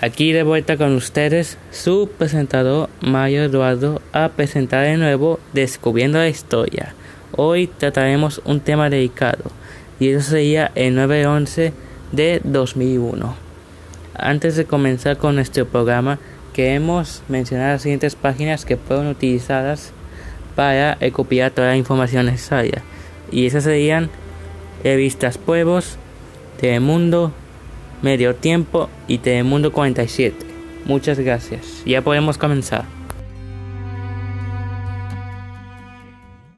Aquí de vuelta con ustedes, su presentador Mario Eduardo a presentar de nuevo Descubriendo la Historia. Hoy trataremos un tema dedicado y eso sería el 9-11 de 2001. Antes de comenzar con nuestro programa, queremos mencionar las siguientes páginas que fueron utilizadas para recopilar toda la información necesaria. Y esas serían Revistas Pueblos, Telemundo, Medio Tiempo y Telemundo 47. Muchas gracias. Ya podemos comenzar.